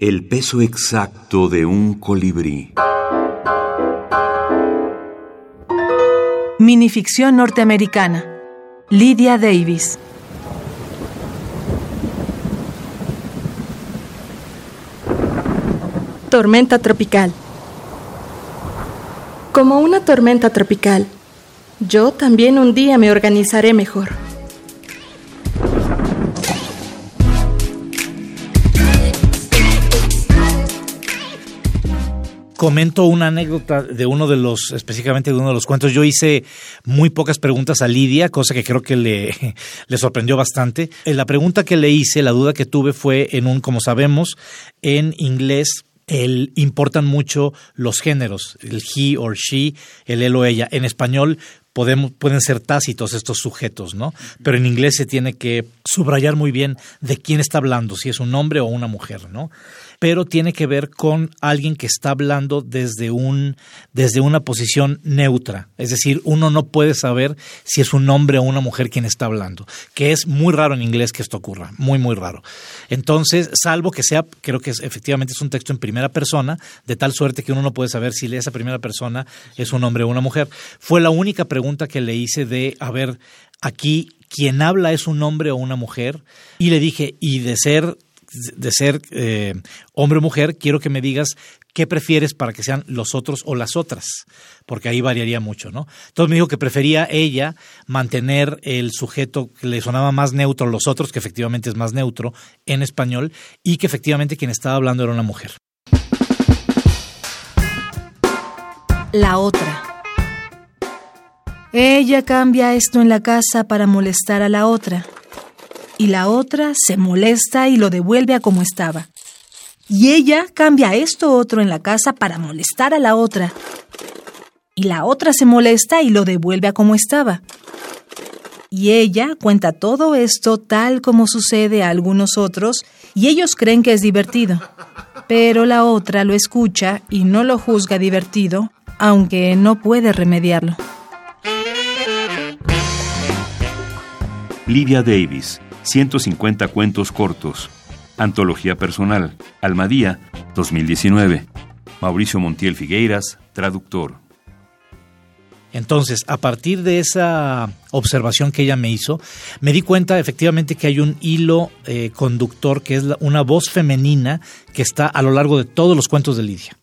El peso exacto de un colibrí. Minificción norteamericana. Lydia Davis. Tormenta tropical. Como una tormenta tropical, yo también un día me organizaré mejor. Comento una anécdota de uno de los, específicamente de uno de los cuentos. Yo hice muy pocas preguntas a Lidia, cosa que creo que le, sorprendió bastante. Eh, la pregunta que le hice, la duda que tuve fue en un, como sabemos, en inglés el, importan mucho los géneros, el he or she, el él o ella. En español pueden ser tácitos estos sujetos, ¿no? Pero en inglés se tiene que subrayar muy bien de quién está hablando, si es un hombre o una mujer, ¿no? pero tiene que ver con alguien que está hablando desde, un, desde una posición neutra. Es decir, uno no puede saber si es un hombre o una mujer quien está hablando, que es muy raro en inglés que esto ocurra, muy, muy raro. Entonces, salvo que sea, creo que efectivamente es un texto en primera persona, de tal suerte que uno no puede saber si esa primera persona es un hombre o una mujer. Fue la única pregunta que le hice de, a ver, aquí quien habla es un hombre o una mujer, y le dije, y de ser de ser eh, hombre o mujer, quiero que me digas qué prefieres para que sean los otros o las otras, porque ahí variaría mucho, ¿no? Entonces me dijo que prefería ella mantener el sujeto que le sonaba más neutro, los otros, que efectivamente es más neutro en español, y que efectivamente quien estaba hablando era una mujer. La otra. Ella cambia esto en la casa para molestar a la otra y la otra se molesta y lo devuelve a como estaba. Y ella cambia esto otro en la casa para molestar a la otra. Y la otra se molesta y lo devuelve a como estaba. Y ella cuenta todo esto tal como sucede a algunos otros y ellos creen que es divertido. Pero la otra lo escucha y no lo juzga divertido, aunque no puede remediarlo. Lydia Davis 150 cuentos cortos. Antología personal. Almadía, 2019. Mauricio Montiel Figueiras, traductor. Entonces, a partir de esa observación que ella me hizo, me di cuenta efectivamente que hay un hilo eh, conductor que es una voz femenina que está a lo largo de todos los cuentos de Lidia.